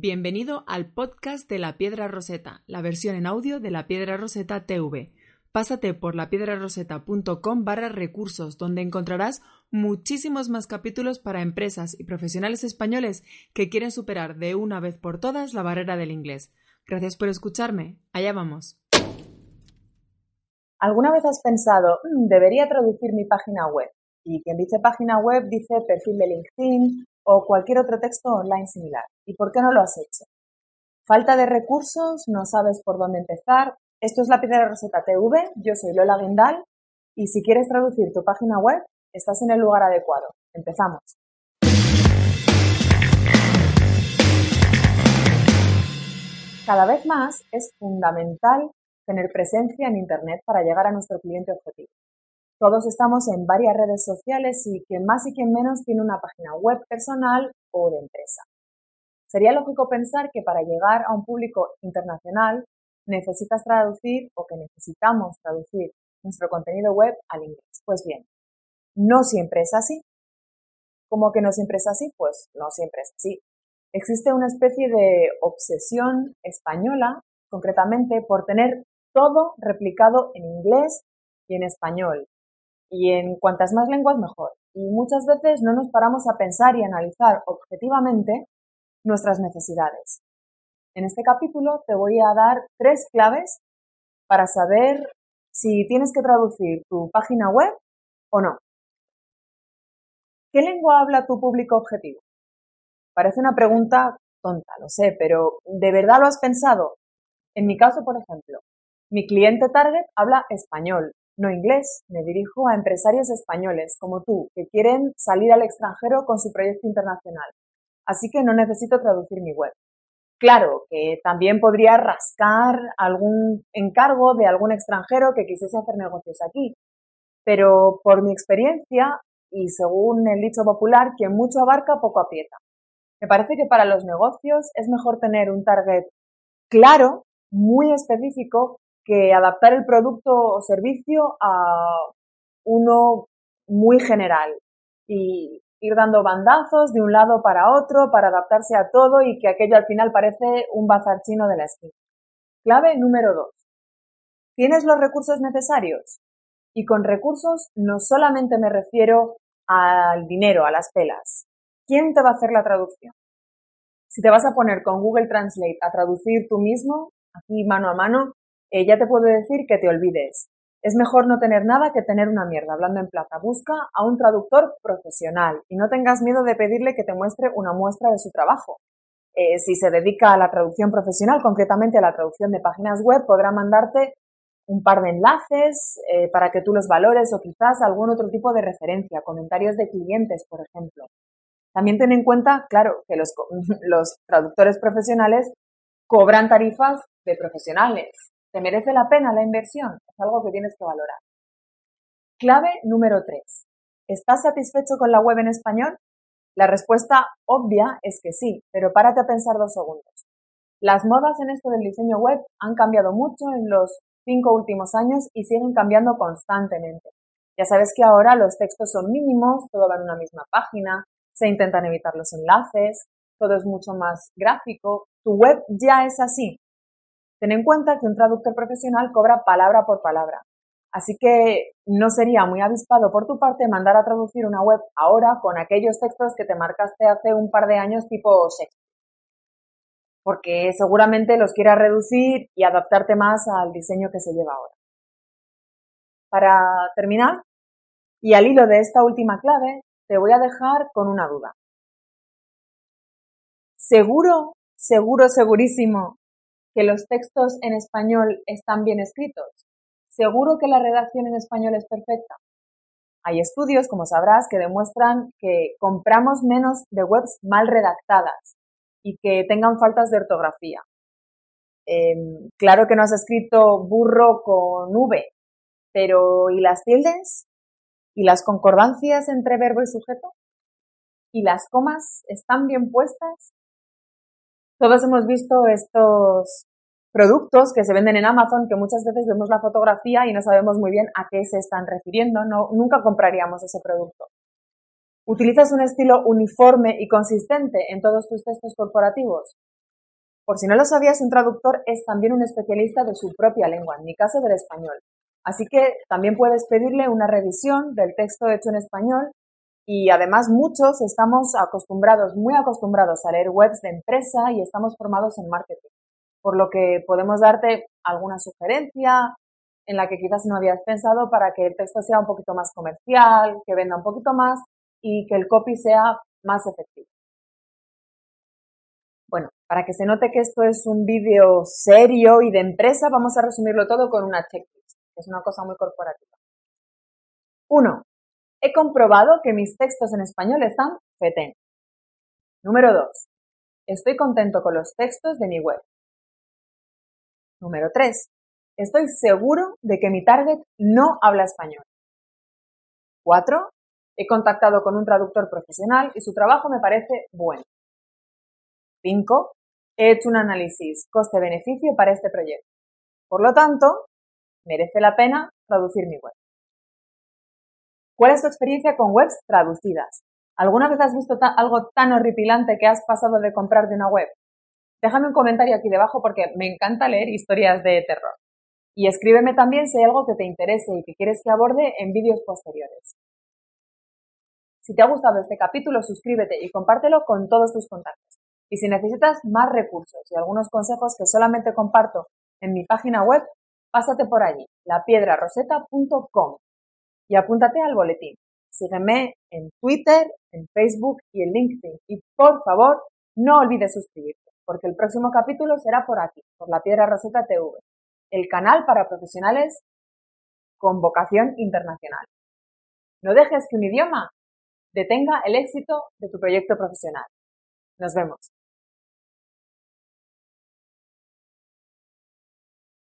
Bienvenido al podcast de La Piedra Roseta, la versión en audio de La Piedra Roseta TV. Pásate por lapiedraroseta.com barra recursos, donde encontrarás muchísimos más capítulos para empresas y profesionales españoles que quieren superar de una vez por todas la barrera del inglés. Gracias por escucharme. Allá vamos. ¿Alguna vez has pensado, "Mm, debería traducir mi página web? Y quien dice página web dice perfil de LinkedIn o cualquier otro texto online similar. ¿Y por qué no lo has hecho? Falta de recursos, no sabes por dónde empezar. Esto es la Piedra Roseta TV, yo soy Lola Guindal y si quieres traducir tu página web, estás en el lugar adecuado. Empezamos. Cada vez más es fundamental tener presencia en Internet para llegar a nuestro cliente objetivo. Todos estamos en varias redes sociales y quien más y quien menos tiene una página web personal o de empresa. Sería lógico pensar que para llegar a un público internacional necesitas traducir o que necesitamos traducir nuestro contenido web al inglés. Pues bien, no siempre es así. ¿Cómo que no siempre es así? Pues no siempre es así. Existe una especie de obsesión española, concretamente, por tener todo replicado en inglés y en español, y en cuantas más lenguas mejor. Y muchas veces no nos paramos a pensar y analizar objetivamente nuestras necesidades. En este capítulo te voy a dar tres claves para saber si tienes que traducir tu página web o no. ¿Qué lengua habla tu público objetivo? Parece una pregunta tonta, lo sé, pero ¿de verdad lo has pensado? En mi caso, por ejemplo, mi cliente target habla español, no inglés. Me dirijo a empresarios españoles como tú que quieren salir al extranjero con su proyecto internacional. Así que no necesito traducir mi web. Claro que también podría rascar algún encargo de algún extranjero que quisiese hacer negocios aquí. Pero por mi experiencia y según el dicho popular, quien mucho abarca poco aprieta. Me parece que para los negocios es mejor tener un target claro, muy específico, que adaptar el producto o servicio a uno muy general y ir dando bandazos de un lado para otro para adaptarse a todo y que aquello al final parece un bazar chino de la esquina. Clave número dos. ¿Tienes los recursos necesarios? Y con recursos no solamente me refiero al dinero, a las pelas. ¿Quién te va a hacer la traducción? Si te vas a poner con Google Translate a traducir tú mismo, aquí mano a mano, eh, ya te puedo decir que te olvides. Es mejor no tener nada que tener una mierda, hablando en plata. Busca a un traductor profesional y no tengas miedo de pedirle que te muestre una muestra de su trabajo. Eh, si se dedica a la traducción profesional, concretamente a la traducción de páginas web, podrá mandarte un par de enlaces eh, para que tú los valores o quizás algún otro tipo de referencia, comentarios de clientes, por ejemplo. También ten en cuenta, claro, que los, los traductores profesionales cobran tarifas de profesionales. ¿Te merece la pena la inversión? Es algo que tienes que valorar. Clave número 3. ¿Estás satisfecho con la web en español? La respuesta obvia es que sí, pero párate a pensar dos segundos. Las modas en esto del diseño web han cambiado mucho en los cinco últimos años y siguen cambiando constantemente. Ya sabes que ahora los textos son mínimos, todo va en una misma página, se intentan evitar los enlaces, todo es mucho más gráfico. Tu web ya es así, Ten en cuenta que un traductor profesional cobra palabra por palabra. Así que no sería muy avispado por tu parte mandar a traducir una web ahora con aquellos textos que te marcaste hace un par de años tipo Shakespeare. Porque seguramente los quieras reducir y adaptarte más al diseño que se lleva ahora. Para terminar, y al hilo de esta última clave, te voy a dejar con una duda. ¿Seguro, seguro, segurísimo que los textos en español están bien escritos? ¿Seguro que la redacción en español es perfecta? Hay estudios, como sabrás, que demuestran que compramos menos de webs mal redactadas y que tengan faltas de ortografía. Em, claro que no has escrito burro con V, pero ¿y las tildes? ¿Y las concordancias entre verbo y sujeto? ¿Y las comas están bien puestas? Todos hemos visto estos productos que se venden en Amazon que muchas veces vemos la fotografía y no sabemos muy bien a qué se están refiriendo, no, nunca compraríamos ese producto. ¿Utilizas un estilo uniforme y consistente en todos tus textos corporativos? Por si no lo sabías, un traductor es también un especialista de su propia lengua, en mi caso del español. Así que también puedes pedirle una revisión del texto hecho en español y además muchos estamos acostumbrados, muy acostumbrados a leer webs de empresa y estamos formados en marketing. Por lo que podemos darte alguna sugerencia en la que quizás no habías pensado para que el texto sea un poquito más comercial, que venda un poquito más y que el copy sea más efectivo. Bueno, para que se note que esto es un vídeo serio y de empresa, vamos a resumirlo todo con una checklist, que es una cosa muy corporativa. Uno, He comprobado que mis textos en español están fetén. Número 2. Estoy contento con los textos de mi web. Número 3. Estoy seguro de que mi target no habla español. 4. He contactado con un traductor profesional y su trabajo me parece bueno. 5. He hecho un análisis coste-beneficio para este proyecto. Por lo tanto, merece la pena traducir mi web. ¿Cuál es tu experiencia con webs traducidas? ¿Alguna vez has visto algo tan horripilante que has pasado de comprar de una web? Déjame un comentario aquí debajo porque me encanta leer historias de terror. Y escríbeme también si hay algo que te interese y que quieres que aborde en vídeos posteriores. Si te ha gustado este capítulo, suscríbete y compártelo con todos tus contactos. Y si necesitas más recursos y algunos consejos que solamente comparto en mi página web, pásate por allí, lapiedraroseta.com y apúntate al boletín. Sígueme en Twitter, en Facebook y en LinkedIn. Y por favor, no olvides suscribirte, porque el próximo capítulo será por aquí, por la Piedra Roseta TV, el canal para profesionales con vocación internacional. No dejes que un idioma detenga el éxito de tu proyecto profesional. Nos vemos.